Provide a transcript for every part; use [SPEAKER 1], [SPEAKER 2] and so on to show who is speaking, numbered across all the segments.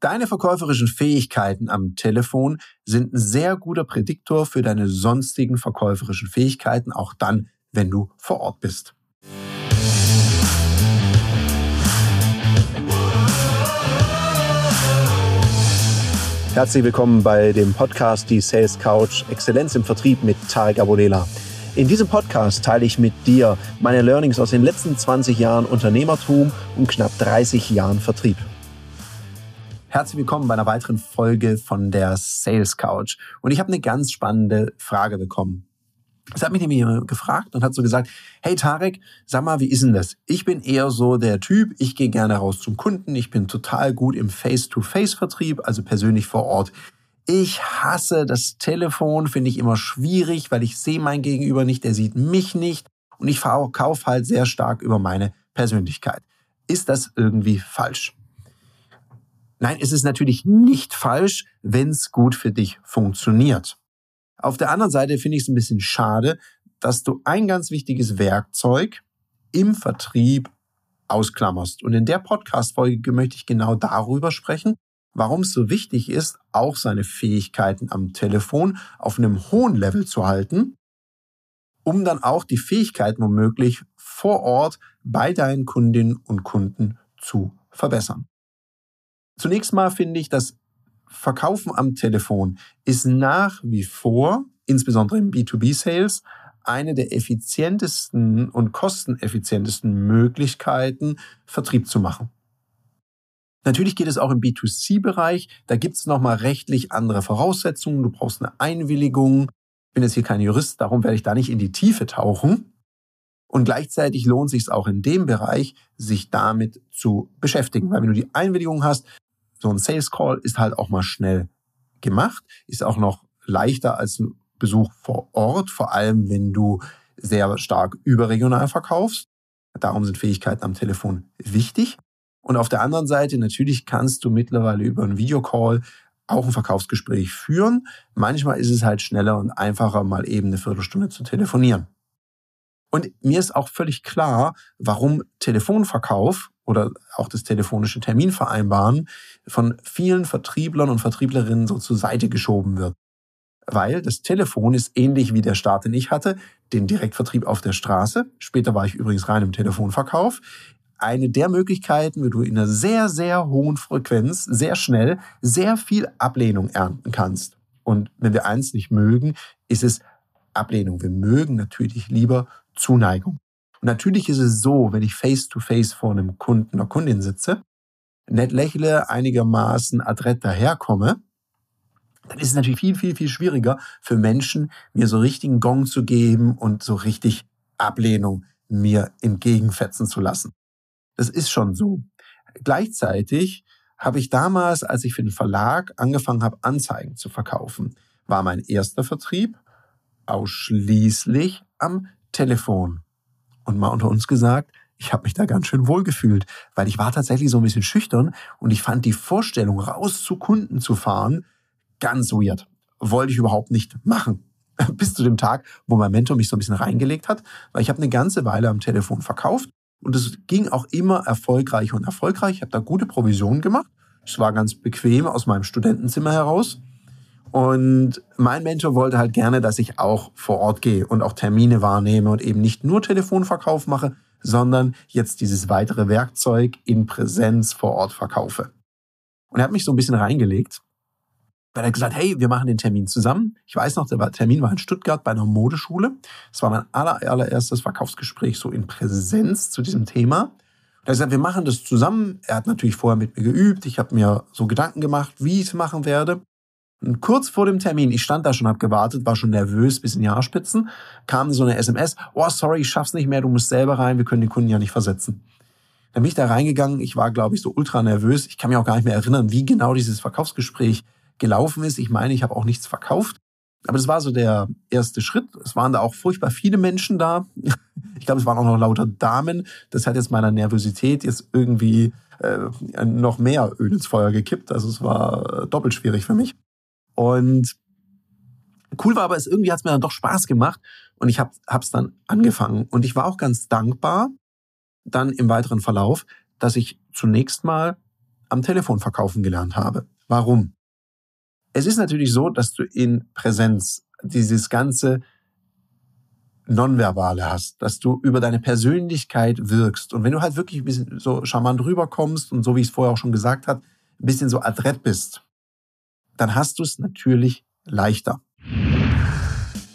[SPEAKER 1] Deine verkäuferischen Fähigkeiten am Telefon sind ein sehr guter Prädiktor für deine sonstigen verkäuferischen Fähigkeiten, auch dann, wenn du vor Ort bist. Herzlich willkommen bei dem Podcast Die Sales Couch Exzellenz im Vertrieb mit Tarek Abodela. In diesem Podcast teile ich mit dir meine Learnings aus den letzten 20 Jahren Unternehmertum und knapp 30 Jahren Vertrieb. Herzlich willkommen bei einer weiteren Folge von der Sales Couch. Und ich habe eine ganz spannende Frage bekommen. Es hat mich nämlich gefragt und hat so gesagt, hey Tarek, sag mal, wie ist denn das? Ich bin eher so der Typ, ich gehe gerne raus zum Kunden, ich bin total gut im Face-to-Face-Vertrieb, also persönlich vor Ort. Ich hasse das Telefon, finde ich immer schwierig, weil ich sehe mein Gegenüber nicht, der sieht mich nicht und ich verkaufe halt sehr stark über meine Persönlichkeit. Ist das irgendwie falsch? Nein, es ist natürlich nicht falsch, wenn es gut für dich funktioniert. Auf der anderen Seite finde ich es ein bisschen schade, dass du ein ganz wichtiges Werkzeug im Vertrieb ausklammerst. Und in der Podcast-Folge möchte ich genau darüber sprechen, warum es so wichtig ist, auch seine Fähigkeiten am Telefon auf einem hohen Level zu halten, um dann auch die Fähigkeiten womöglich vor Ort bei deinen Kundinnen und Kunden zu verbessern. Zunächst mal finde ich, das Verkaufen am Telefon ist nach wie vor, insbesondere im B2B-Sales, eine der effizientesten und kosteneffizientesten Möglichkeiten, Vertrieb zu machen. Natürlich geht es auch im B2C-Bereich. Da gibt es nochmal rechtlich andere Voraussetzungen. Du brauchst eine Einwilligung. Ich bin jetzt hier kein Jurist, darum werde ich da nicht in die Tiefe tauchen. Und gleichzeitig lohnt sich es auch in dem Bereich, sich damit zu beschäftigen. Weil wenn du die Einwilligung hast, so ein Sales Call ist halt auch mal schnell gemacht, ist auch noch leichter als ein Besuch vor Ort, vor allem wenn du sehr stark überregional verkaufst. Darum sind Fähigkeiten am Telefon wichtig. Und auf der anderen Seite, natürlich kannst du mittlerweile über einen Videocall auch ein Verkaufsgespräch führen. Manchmal ist es halt schneller und einfacher, mal eben eine Viertelstunde zu telefonieren. Und mir ist auch völlig klar, warum Telefonverkauf oder auch das telefonische Terminvereinbaren von vielen Vertrieblern und Vertrieblerinnen so zur Seite geschoben wird. Weil das Telefon ist ähnlich wie der Start, den ich hatte, den Direktvertrieb auf der Straße. Später war ich übrigens rein im Telefonverkauf. Eine der Möglichkeiten, wie du in einer sehr, sehr hohen Frequenz, sehr schnell, sehr viel Ablehnung ernten kannst. Und wenn wir eins nicht mögen, ist es Ablehnung. Wir mögen natürlich lieber Zuneigung. Und natürlich ist es so, wenn ich face-to-face -face vor einem Kunden oder Kundin sitze, nett lächle, einigermaßen adrett daherkomme, dann ist es natürlich viel, viel, viel schwieriger für Menschen, mir so richtigen Gong zu geben und so richtig Ablehnung mir entgegenfetzen zu lassen. Das ist schon so. Gleichzeitig habe ich damals, als ich für den Verlag angefangen habe, Anzeigen zu verkaufen, war mein erster Vertrieb ausschließlich am Telefon. Und mal unter uns gesagt, ich habe mich da ganz schön wohl gefühlt, weil ich war tatsächlich so ein bisschen schüchtern und ich fand die Vorstellung, raus zu Kunden zu fahren, ganz weird. Wollte ich überhaupt nicht machen. Bis zu dem Tag, wo mein Mentor mich so ein bisschen reingelegt hat, weil ich habe eine ganze Weile am Telefon verkauft und es ging auch immer erfolgreich und erfolgreich. Ich habe da gute Provisionen gemacht. Es war ganz bequem aus meinem Studentenzimmer heraus. Und mein Mentor wollte halt gerne, dass ich auch vor Ort gehe und auch Termine wahrnehme und eben nicht nur Telefonverkauf mache, sondern jetzt dieses weitere Werkzeug in Präsenz vor Ort verkaufe. Und er hat mich so ein bisschen reingelegt, weil er gesagt, hey, wir machen den Termin zusammen. Ich weiß noch, der Termin war in Stuttgart bei einer Modeschule. Das war mein aller, allererstes Verkaufsgespräch so in Präsenz zu diesem Thema. er hat gesagt, wir machen das zusammen. Er hat natürlich vorher mit mir geübt. Ich habe mir so Gedanken gemacht, wie ich es machen werde. Und kurz vor dem Termin, ich stand da schon, hab gewartet, war schon nervös, bis in die Haarspitzen, kam so eine SMS, oh sorry, ich schaff's nicht mehr, du musst selber rein, wir können den Kunden ja nicht versetzen. Dann bin ich da reingegangen, ich war, glaube ich, so ultra nervös. Ich kann mich auch gar nicht mehr erinnern, wie genau dieses Verkaufsgespräch gelaufen ist. Ich meine, ich habe auch nichts verkauft. Aber das war so der erste Schritt. Es waren da auch furchtbar viele Menschen da. Ich glaube, es waren auch noch lauter Damen. Das hat jetzt meiner Nervosität jetzt irgendwie äh, noch mehr Öl ins Feuer gekippt. Also es war äh, doppelt schwierig für mich. Und cool war aber, es irgendwie hat es mir dann doch Spaß gemacht und ich habe es dann angefangen. Und ich war auch ganz dankbar dann im weiteren Verlauf, dass ich zunächst mal am Telefon verkaufen gelernt habe. Warum? Es ist natürlich so, dass du in Präsenz dieses ganze Nonverbale hast, dass du über deine Persönlichkeit wirkst. Und wenn du halt wirklich ein bisschen so charmant rüberkommst und so wie ich es vorher auch schon gesagt habe, ein bisschen so adrett bist, dann hast du es natürlich leichter.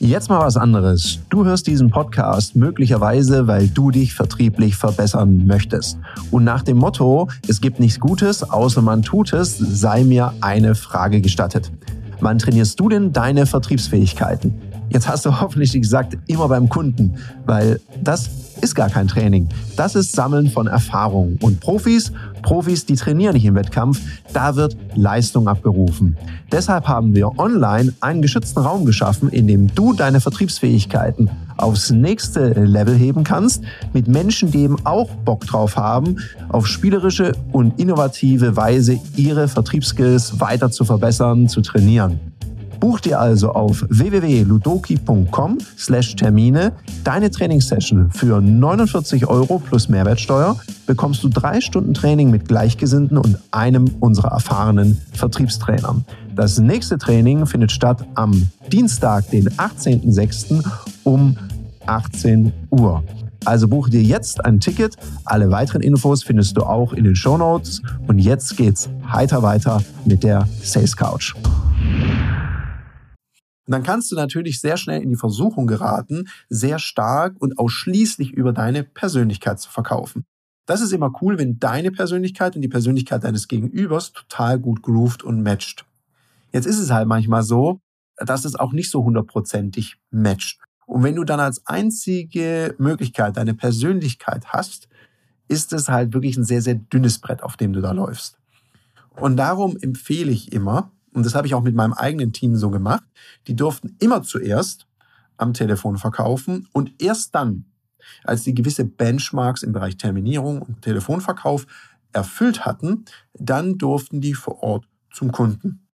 [SPEAKER 1] Jetzt mal was anderes. Du hörst diesen Podcast möglicherweise, weil du dich vertrieblich verbessern möchtest. Und nach dem Motto, es gibt nichts Gutes, außer man tut es, sei mir eine Frage gestattet. Wann trainierst du denn deine Vertriebsfähigkeiten? Jetzt hast du hoffentlich gesagt, immer beim Kunden, weil das ist gar kein Training. Das ist Sammeln von Erfahrungen. Und Profis, Profis, die trainieren nicht im Wettkampf, da wird Leistung abgerufen. Deshalb haben wir online einen geschützten Raum geschaffen, in dem du deine Vertriebsfähigkeiten aufs nächste Level heben kannst, mit Menschen, die eben auch Bock drauf haben, auf spielerische und innovative Weise ihre Vertriebsskills weiter zu verbessern, zu trainieren. Buch dir also auf www.ludoki.com slash Termine deine Trainingssession für 49 Euro plus Mehrwertsteuer bekommst du drei Stunden Training mit Gleichgesinnten und einem unserer erfahrenen Vertriebstrainern. Das nächste Training findet statt am Dienstag, den 18.06. um 18 Uhr. Also buche dir jetzt ein Ticket. Alle weiteren Infos findest du auch in den Show Notes. Und jetzt geht's heiter weiter mit der Sales Couch. Und dann kannst du natürlich sehr schnell in die Versuchung geraten, sehr stark und ausschließlich über deine Persönlichkeit zu verkaufen. Das ist immer cool, wenn deine Persönlichkeit und die Persönlichkeit deines Gegenübers total gut grooved und matcht. Jetzt ist es halt manchmal so, dass es auch nicht so hundertprozentig matcht. Und wenn du dann als einzige Möglichkeit deine Persönlichkeit hast, ist es halt wirklich ein sehr, sehr dünnes Brett, auf dem du da läufst. Und darum empfehle ich immer, und das habe ich auch mit meinem eigenen Team so gemacht, die durften immer zuerst am Telefon verkaufen und erst dann, als die gewisse Benchmarks im Bereich Terminierung und Telefonverkauf erfüllt hatten, dann durften die vor Ort zum Kunden.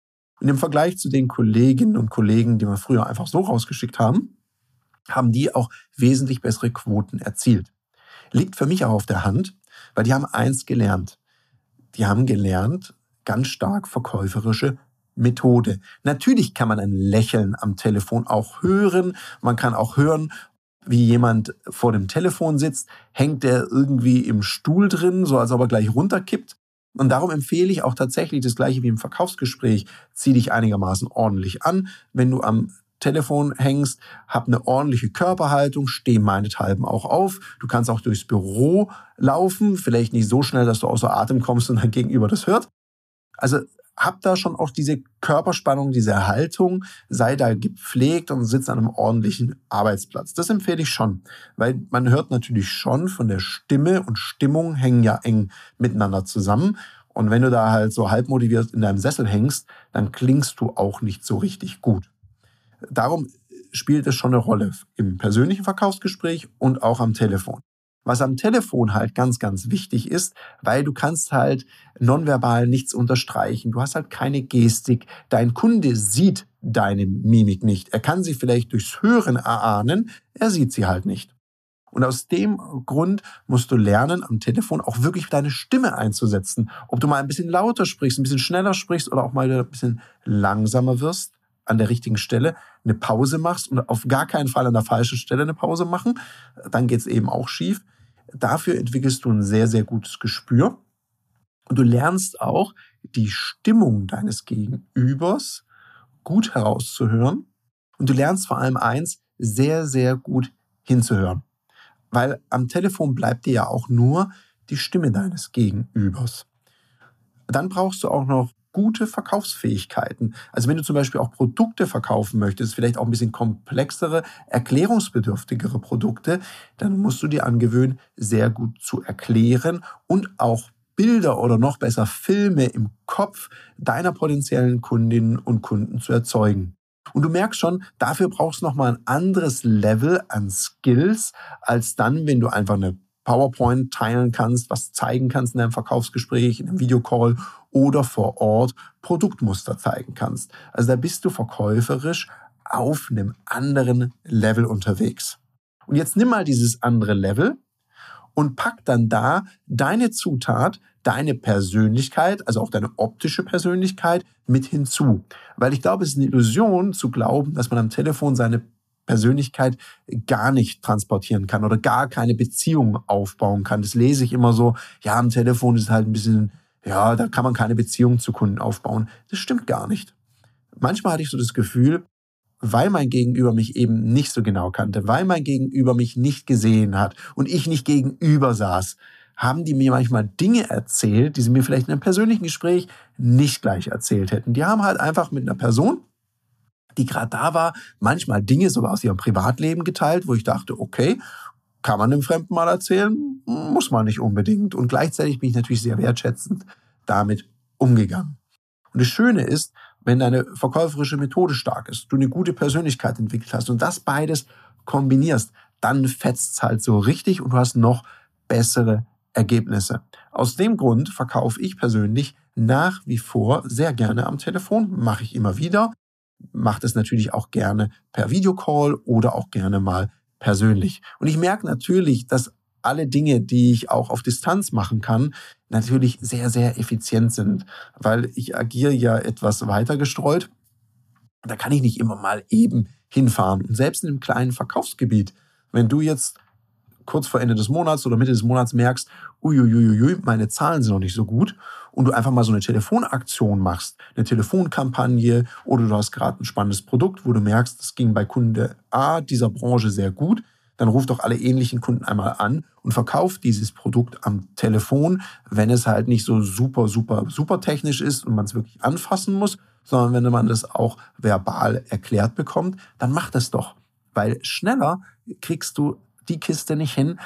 [SPEAKER 1] Und im Vergleich zu den Kolleginnen und Kollegen, die wir früher einfach so rausgeschickt haben, haben die auch wesentlich bessere Quoten erzielt. Liegt für mich auch auf der Hand, weil die haben eins gelernt. Die haben gelernt, ganz stark verkäuferische Methode. Natürlich kann man ein Lächeln am Telefon auch hören. Man kann auch hören, wie jemand vor dem Telefon sitzt, hängt der irgendwie im Stuhl drin, so als ob er gleich runterkippt. Und darum empfehle ich auch tatsächlich das gleiche wie im Verkaufsgespräch. Zieh dich einigermaßen ordentlich an. Wenn du am Telefon hängst, hab eine ordentliche Körperhaltung, steh meinethalben auch auf. Du kannst auch durchs Büro laufen, vielleicht nicht so schnell, dass du außer Atem kommst und dein Gegenüber das hört. Also hab da schon auch diese Körperspannung, diese Haltung, sei da gepflegt und sitzt an einem ordentlichen Arbeitsplatz. Das empfehle ich schon, weil man hört natürlich schon von der Stimme und Stimmung hängen ja eng miteinander zusammen. Und wenn du da halt so halb motiviert in deinem Sessel hängst, dann klingst du auch nicht so richtig gut. Darum spielt es schon eine Rolle im persönlichen Verkaufsgespräch und auch am Telefon. Was am Telefon halt ganz, ganz wichtig ist, weil du kannst halt nonverbal nichts unterstreichen. Du hast halt keine Gestik. Dein Kunde sieht deine Mimik nicht. Er kann sie vielleicht durchs Hören erahnen, er sieht sie halt nicht. Und aus dem Grund musst du lernen, am Telefon auch wirklich deine Stimme einzusetzen. Ob du mal ein bisschen lauter sprichst, ein bisschen schneller sprichst oder auch mal ein bisschen langsamer wirst an der richtigen Stelle, eine Pause machst und auf gar keinen Fall an der falschen Stelle eine Pause machen, dann geht's eben auch schief. Dafür entwickelst du ein sehr, sehr gutes Gespür. Und du lernst auch die Stimmung deines Gegenübers gut herauszuhören. Und du lernst vor allem eins, sehr, sehr gut hinzuhören. Weil am Telefon bleibt dir ja auch nur die Stimme deines Gegenübers. Dann brauchst du auch noch gute Verkaufsfähigkeiten. Also wenn du zum Beispiel auch Produkte verkaufen möchtest, vielleicht auch ein bisschen komplexere, erklärungsbedürftigere Produkte, dann musst du dir angewöhnen, sehr gut zu erklären und auch Bilder oder noch besser Filme im Kopf deiner potenziellen Kundinnen und Kunden zu erzeugen. Und du merkst schon, dafür brauchst du nochmal ein anderes Level an Skills, als dann, wenn du einfach eine PowerPoint teilen kannst, was zeigen kannst in einem Verkaufsgespräch, in einem Videocall oder vor Ort Produktmuster zeigen kannst. Also da bist du verkäuferisch auf einem anderen Level unterwegs. Und jetzt nimm mal dieses andere Level und pack dann da deine Zutat, deine Persönlichkeit, also auch deine optische Persönlichkeit mit hinzu. Weil ich glaube, es ist eine Illusion zu glauben, dass man am Telefon seine Persönlichkeit gar nicht transportieren kann oder gar keine Beziehung aufbauen kann. Das lese ich immer so, ja, am Telefon ist halt ein bisschen, ja, da kann man keine Beziehung zu Kunden aufbauen. Das stimmt gar nicht. Manchmal hatte ich so das Gefühl, weil mein Gegenüber mich eben nicht so genau kannte, weil mein Gegenüber mich nicht gesehen hat und ich nicht gegenüber saß, haben die mir manchmal Dinge erzählt, die sie mir vielleicht in einem persönlichen Gespräch nicht gleich erzählt hätten. Die haben halt einfach mit einer Person, die gerade da war, manchmal Dinge sogar aus ihrem Privatleben geteilt, wo ich dachte, okay, kann man dem Fremden mal erzählen? Muss man nicht unbedingt. Und gleichzeitig bin ich natürlich sehr wertschätzend damit umgegangen. Und das Schöne ist, wenn deine verkäuferische Methode stark ist, du eine gute Persönlichkeit entwickelt hast und das beides kombinierst, dann fetzt es halt so richtig und du hast noch bessere Ergebnisse. Aus dem Grund verkaufe ich persönlich nach wie vor sehr gerne am Telefon, mache ich immer wieder, mache das natürlich auch gerne per Videocall oder auch gerne mal persönlich. Und ich merke natürlich, dass alle Dinge, die ich auch auf Distanz machen kann, natürlich sehr, sehr effizient sind, weil ich agiere ja etwas weiter gestreut. Da kann ich nicht immer mal eben hinfahren. Und selbst in einem kleinen Verkaufsgebiet, wenn du jetzt kurz vor Ende des Monats oder Mitte des Monats merkst, uiuiuiui, meine Zahlen sind noch nicht so gut und du einfach mal so eine Telefonaktion machst, eine Telefonkampagne oder du hast gerade ein spannendes Produkt, wo du merkst, das ging bei Kunde A dieser Branche sehr gut, dann ruft doch alle ähnlichen Kunden einmal an und verkauft dieses Produkt am Telefon, wenn es halt nicht so super, super, super technisch ist und man es wirklich anfassen muss, sondern wenn man das auch verbal erklärt bekommt, dann mach das doch. Weil schneller kriegst du die Kiste nicht hin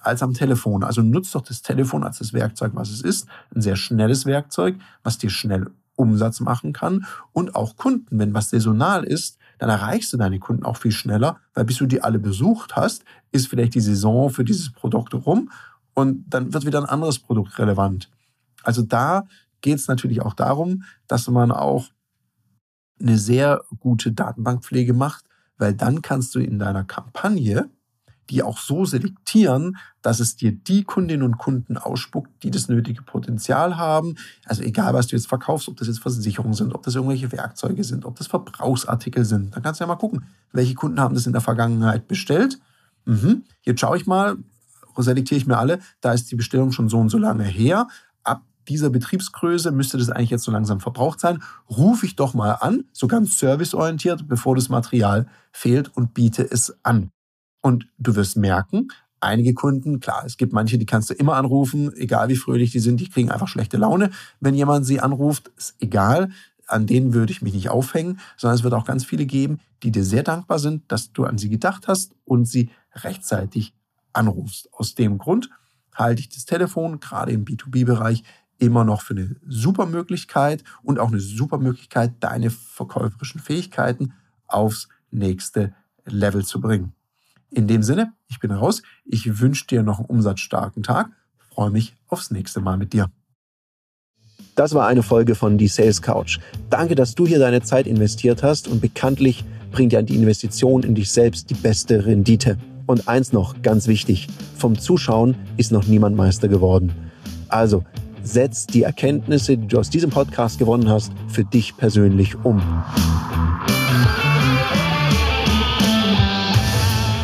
[SPEAKER 1] als am Telefon. Also nutzt doch das Telefon als das Werkzeug, was es ist. Ein sehr schnelles Werkzeug, was dir schnell Umsatz machen kann. Und auch Kunden, wenn was saisonal ist, dann erreichst du deine Kunden auch viel schneller, weil bis du die alle besucht hast, ist vielleicht die Saison für dieses Produkt rum und dann wird wieder ein anderes Produkt relevant. Also da geht es natürlich auch darum, dass man auch eine sehr gute Datenbankpflege macht, weil dann kannst du in deiner Kampagne die auch so selektieren, dass es dir die Kundinnen und Kunden ausspuckt, die das nötige Potenzial haben. Also egal, was du jetzt verkaufst, ob das jetzt Versicherungen sind, ob das irgendwelche Werkzeuge sind, ob das Verbrauchsartikel sind. Dann kannst du ja mal gucken, welche Kunden haben das in der Vergangenheit bestellt. Mhm. Jetzt schaue ich mal, selektiere ich mir alle, da ist die Bestellung schon so und so lange her. Ab dieser Betriebsgröße müsste das eigentlich jetzt so langsam verbraucht sein. Rufe ich doch mal an, so ganz serviceorientiert, bevor das Material fehlt und biete es an. Und du wirst merken, einige Kunden, klar, es gibt manche, die kannst du immer anrufen, egal wie fröhlich die sind, die kriegen einfach schlechte Laune. Wenn jemand sie anruft, ist egal, an denen würde ich mich nicht aufhängen, sondern es wird auch ganz viele geben, die dir sehr dankbar sind, dass du an sie gedacht hast und sie rechtzeitig anrufst. Aus dem Grund halte ich das Telefon gerade im B2B-Bereich immer noch für eine super Möglichkeit und auch eine super Möglichkeit, deine verkäuferischen Fähigkeiten aufs nächste Level zu bringen. In dem Sinne, ich bin raus. Ich wünsche dir noch einen umsatzstarken Tag. Freue mich aufs nächste Mal mit dir.
[SPEAKER 2] Das war eine Folge von Die Sales Couch. Danke, dass du hier deine Zeit investiert hast und bekanntlich bringt ja die Investition in dich selbst die beste Rendite. Und eins noch, ganz wichtig, vom Zuschauen ist noch niemand Meister geworden. Also, setz die Erkenntnisse, die du aus diesem Podcast gewonnen hast, für dich persönlich um.